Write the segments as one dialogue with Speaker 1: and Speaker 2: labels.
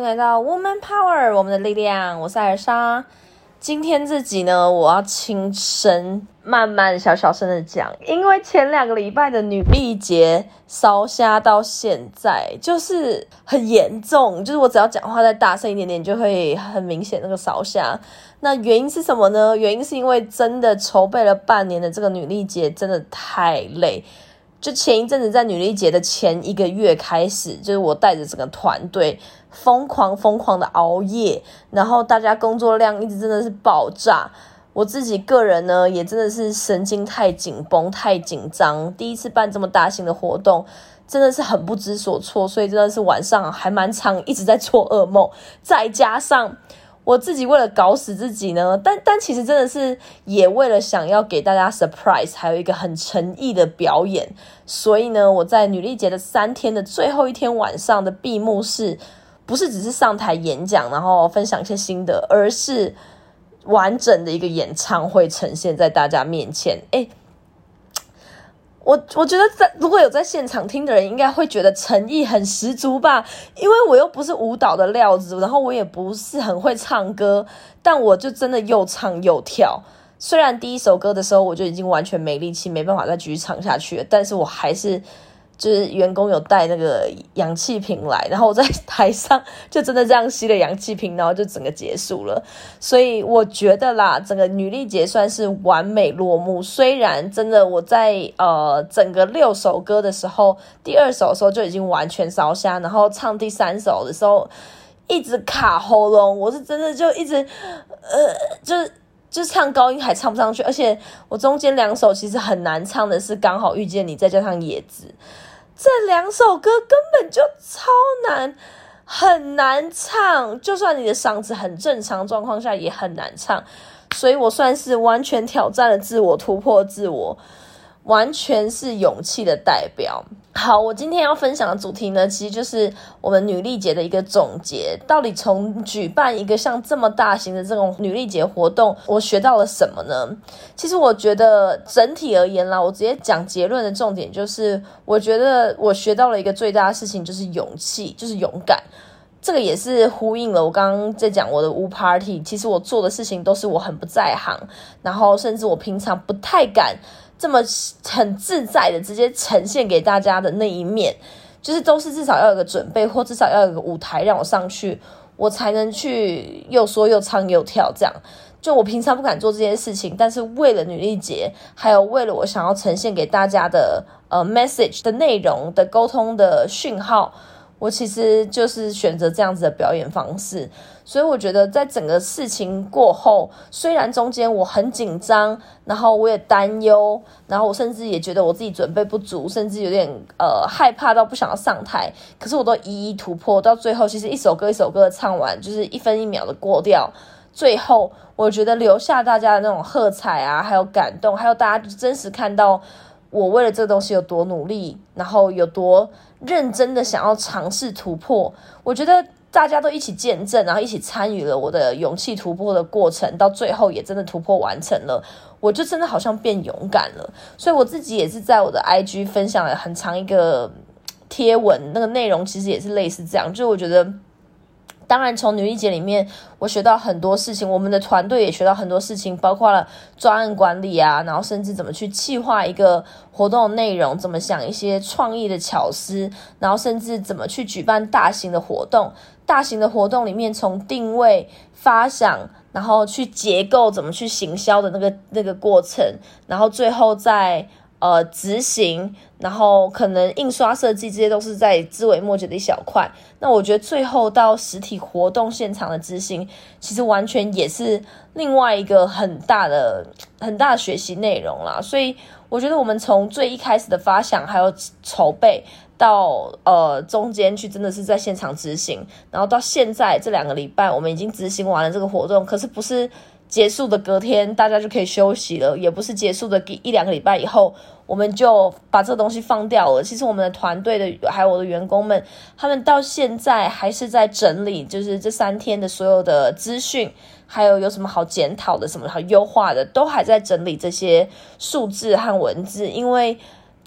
Speaker 1: 迎来到 Woman Power，我们的力量。我是艾尔莎。今天这集呢，我要轻声、慢慢、小小声的讲，因为前两个礼拜的女力节烧虾到现在就是很严重，就是我只要讲话再大声一点点，就会很明显那个烧虾。那原因是什么呢？原因是因为真的筹备了半年的这个女力节真的太累。就前一阵子在女力节的前一个月开始，就是我带着整个团队疯狂疯狂的熬夜，然后大家工作量一直真的是爆炸。我自己个人呢，也真的是神经太紧绷、太紧张。第一次办这么大型的活动，真的是很不知所措，所以真的是晚上还蛮长，一直在做噩梦。再加上。我自己为了搞死自己呢，但但其实真的是也为了想要给大家 surprise，还有一个很诚意的表演，所以呢，我在女力节的三天的最后一天晚上的闭幕式，不是只是上台演讲，然后分享一些心得，而是完整的一个演唱会呈现在大家面前。哎。我我觉得在如果有在现场听的人，应该会觉得诚意很十足吧，因为我又不是舞蹈的料子，然后我也不是很会唱歌，但我就真的又唱又跳。虽然第一首歌的时候我就已经完全没力气，没办法再继续唱下去了，但是我还是。就是员工有带那个氧气瓶来，然后我在台上就真的这样吸了氧气瓶，然后就整个结束了。所以我觉得啦，整个女力节算是完美落幕。虽然真的我在呃整个六首歌的时候，第二首的时候就已经完全烧瞎，然后唱第三首的时候一直卡喉咙，我是真的就一直呃就是就唱高音还唱不上去，而且我中间两首其实很难唱的是刚好遇见你，再加上野子。这两首歌根本就超难，很难唱。就算你的嗓子很正常状况下，也很难唱。所以我算是完全挑战了自我，突破自我。完全是勇气的代表。好，我今天要分享的主题呢，其实就是我们女力节的一个总结。到底从举办一个像这么大型的这种女力节活动，我学到了什么呢？其实我觉得整体而言啦，我直接讲结论的重点就是，我觉得我学到了一个最大的事情，就是勇气，就是勇敢。这个也是呼应了我刚刚在讲我的乌 party。其实我做的事情都是我很不在行，然后甚至我平常不太敢。这么很自在的直接呈现给大家的那一面，就是都是至少要有个准备，或至少要有个舞台让我上去，我才能去又说又唱又跳。这样，就我平常不敢做这件事情，但是为了女力节，还有为了我想要呈现给大家的呃 message 的内容的沟通的讯号。我其实就是选择这样子的表演方式，所以我觉得在整个事情过后，虽然中间我很紧张，然后我也担忧，然后我甚至也觉得我自己准备不足，甚至有点呃害怕到不想要上台，可是我都一一突破，到最后其实一首歌一首歌唱完，就是一分一秒的过掉，最后我觉得留下大家的那种喝彩啊，还有感动，还有大家真实看到。我为了这个东西有多努力，然后有多认真的想要尝试突破，我觉得大家都一起见证，然后一起参与了我的勇气突破的过程，到最后也真的突破完成了，我就真的好像变勇敢了。所以我自己也是在我的 IG 分享了很长一个贴文，那个内容其实也是类似这样，就我觉得。当然，从女一节里面，我学到很多事情。我们的团队也学到很多事情，包括了专案管理啊，然后甚至怎么去计划一个活动内容，怎么想一些创意的巧思，然后甚至怎么去举办大型的活动。大型的活动里面，从定位、发想，然后去结构，怎么去行销的那个那个过程，然后最后再。呃，执行，然后可能印刷设计这些都是在枝微末节的一小块。那我觉得最后到实体活动现场的执行，其实完全也是另外一个很大的、很大的学习内容啦。所以我觉得我们从最一开始的发想，还有筹备，到呃中间去真的是在现场执行，然后到现在这两个礼拜，我们已经执行完了这个活动，可是不是。结束的隔天，大家就可以休息了，也不是结束的一两个礼拜以后，我们就把这东西放掉了。其实我们的团队的还有我的员工们，他们到现在还是在整理，就是这三天的所有的资讯，还有有什么好检讨的，什么好优化的，都还在整理这些数字和文字，因为。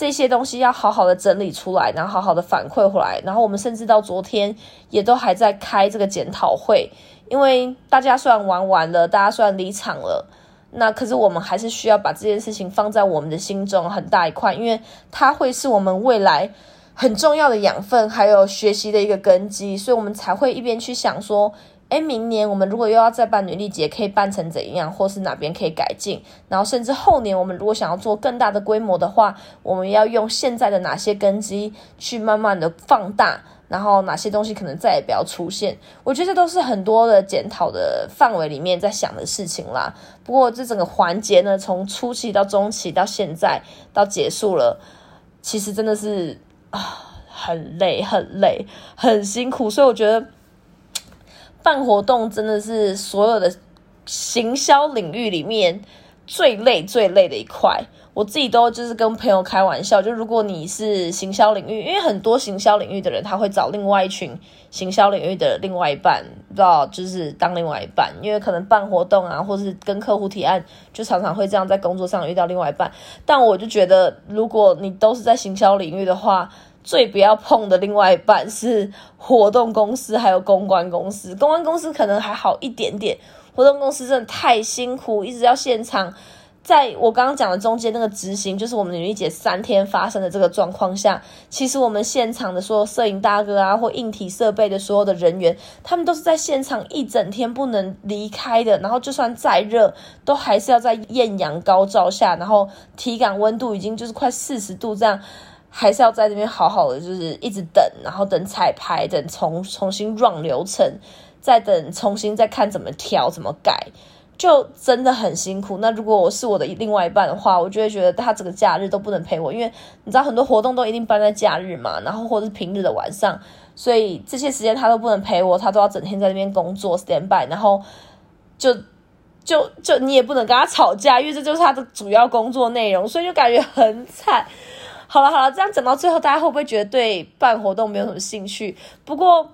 Speaker 1: 这些东西要好好的整理出来，然后好好的反馈回来。然后我们甚至到昨天也都还在开这个检讨会，因为大家虽然玩完了，大家虽然离场了，那可是我们还是需要把这件事情放在我们的心中很大一块，因为它会是我们未来很重要的养分，还有学习的一个根基，所以我们才会一边去想说。哎，明年我们如果又要再办女力节，可以办成怎样，或是哪边可以改进？然后甚至后年我们如果想要做更大的规模的话，我们要用现在的哪些根基去慢慢的放大？然后哪些东西可能再也不要出现？我觉得这都是很多的检讨的范围里面在想的事情啦。不过这整个环节呢，从初期到中期到现在到结束了，其实真的是啊，很累，很累，很辛苦。所以我觉得。办活动真的是所有的行销领域里面最累最累的一块。我自己都就是跟朋友开玩笑，就如果你是行销领域，因为很多行销领域的人他会找另外一群行销领域的另外一半，不知道就是当另外一半，因为可能办活动啊，或是跟客户提案，就常常会这样在工作上遇到另外一半。但我就觉得，如果你都是在行销领域的话，最不要碰的另外一半是活动公司，还有公关公司。公关公司可能还好一点点，活动公司真的太辛苦，一直要现场。在我刚刚讲的中间那个执行，就是我们女力姐三天发生的这个状况下，其实我们现场的所有摄影大哥啊，或硬体设备的所有的人员，他们都是在现场一整天不能离开的。然后就算再热，都还是要在艳阳高照下，然后体感温度已经就是快四十度这样。还是要在这边好好的，就是一直等，然后等彩排，等重重新 run 流程，再等重新再看怎么调怎么改，就真的很辛苦。那如果我是我的另外一半的话，我就会觉得他整个假日都不能陪我，因为你知道很多活动都一定办在假日嘛，然后或者是平日的晚上，所以这些时间他都不能陪我，他都要整天在那边工作 stand by，然后就就就你也不能跟他吵架，因为这就是他的主要工作内容，所以就感觉很惨。好了好了，这样讲到最后，大家会不会觉得对办活动没有什么兴趣？不过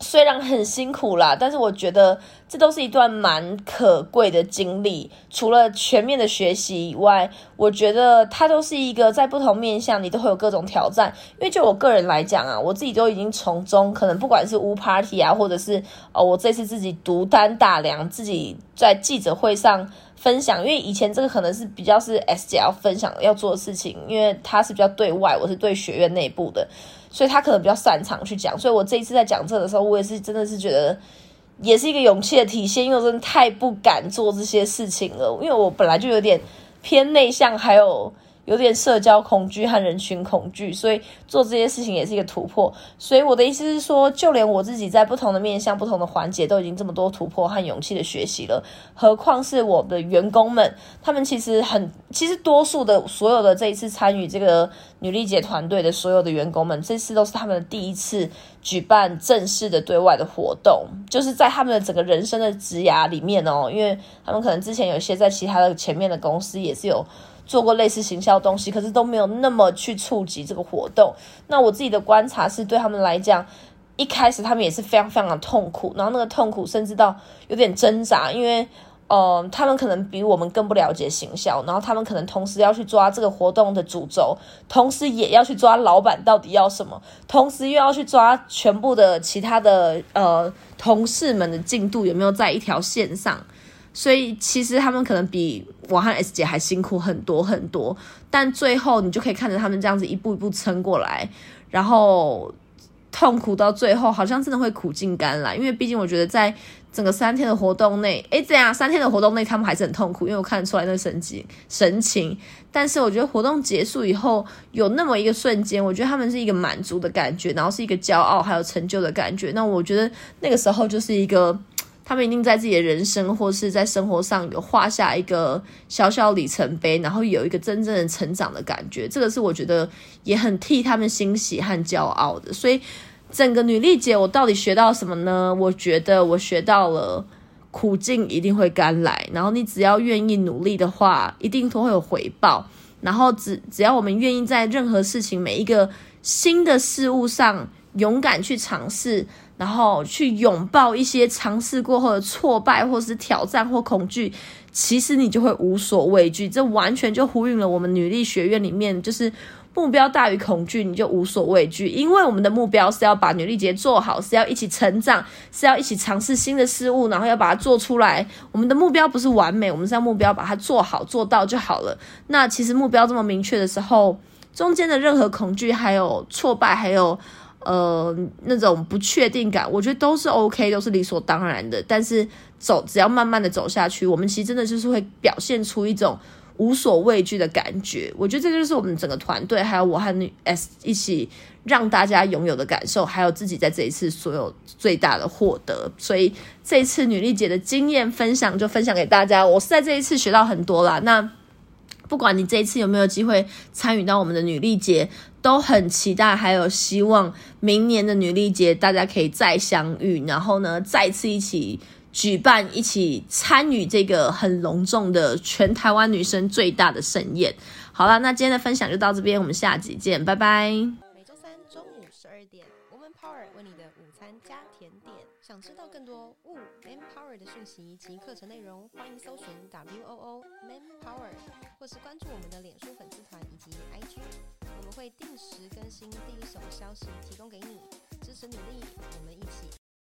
Speaker 1: 虽然很辛苦啦，但是我觉得这都是一段蛮可贵的经历。除了全面的学习以外，我觉得它都是一个在不同面向你都会有各种挑战。因为就我个人来讲啊，我自己都已经从中可能不管是无 party 啊，或者是哦我这次自己独担大梁，自己在记者会上。分享，因为以前这个可能是比较是 S 姐要分享要做的事情，因为他是比较对外，我是对学院内部的，所以他可能比较擅长去讲。所以我这一次在讲这的时候，我也是真的是觉得，也是一个勇气的体现，因为我真的太不敢做这些事情了，因为我本来就有点偏内向，还有。有点社交恐惧和人群恐惧，所以做这些事情也是一个突破。所以我的意思是说，就连我自己在不同的面向、不同的环节都已经这么多突破和勇气的学习了，何况是我的员工们？他们其实很，其实多数的所有的这一次参与这个女力姐团队的所有的员工们，这次都是他们的第一次举办正式的对外的活动，就是在他们的整个人生的职涯里面哦，因为他们可能之前有些在其他的前面的公司也是有。做过类似行销东西，可是都没有那么去触及这个活动。那我自己的观察是，对他们来讲，一开始他们也是非常非常的痛苦，然后那个痛苦甚至到有点挣扎，因为，呃，他们可能比我们更不了解行销，然后他们可能同时要去抓这个活动的主轴，同时也要去抓老板到底要什么，同时又要去抓全部的其他的呃同事们的进度有没有在一条线上。所以其实他们可能比我和 S 姐还辛苦很多很多，但最后你就可以看着他们这样子一步一步撑过来，然后痛苦到最后，好像真的会苦尽甘来。因为毕竟我觉得在整个三天的活动内，诶，这样三天的活动内，他们还是很痛苦，因为我看得出来那神情神情。但是我觉得活动结束以后，有那么一个瞬间，我觉得他们是一个满足的感觉，然后是一个骄傲还有成就的感觉。那我觉得那个时候就是一个。他们一定在自己的人生或是在生活上有画下一个小小里程碑，然后有一个真正的成长的感觉。这个是我觉得也很替他们欣喜和骄傲的。所以整个女力节，我到底学到什么呢？我觉得我学到了苦尽一定会甘来，然后你只要愿意努力的话，一定都会有回报。然后只只要我们愿意在任何事情每一个新的事物上勇敢去尝试。然后去拥抱一些尝试过后的挫败，或是挑战或恐惧，其实你就会无所畏惧。这完全就呼应了我们女力学院里面，就是目标大于恐惧，你就无所畏惧。因为我们的目标是要把女力节做好，是要一起成长，是要一起尝试新的事物，然后要把它做出来。我们的目标不是完美，我们是要目标把它做好做到就好了。那其实目标这么明确的时候，中间的任何恐惧、还有挫败、还有。呃，那种不确定感，我觉得都是 OK，都是理所当然的。但是走，只要慢慢的走下去，我们其实真的就是会表现出一种无所畏惧的感觉。我觉得这就是我们整个团队，还有我和女 S 一起让大家拥有的感受，还有自己在这一次所有最大的获得。所以这一次女力姐的经验分享就分享给大家，我是在这一次学到很多啦。那。不管你这一次有没有机会参与到我们的女力节，都很期待，还有希望明年的女力节大家可以再相遇，然后呢再次一起举办，一起参与这个很隆重的全台湾女生最大的盛宴。好了，那今天的分享就到这边，我们下集见，拜拜。
Speaker 2: 每周三中午十二点，Woman Power 为你的午餐加甜。想知道更多 w Man Power 的讯息及课程内容，欢迎搜寻 W O O Man Power。或是关注我们的脸书粉丝团以及 IG，我们会定时更新第一手消息，提供给你支持努力，我们一起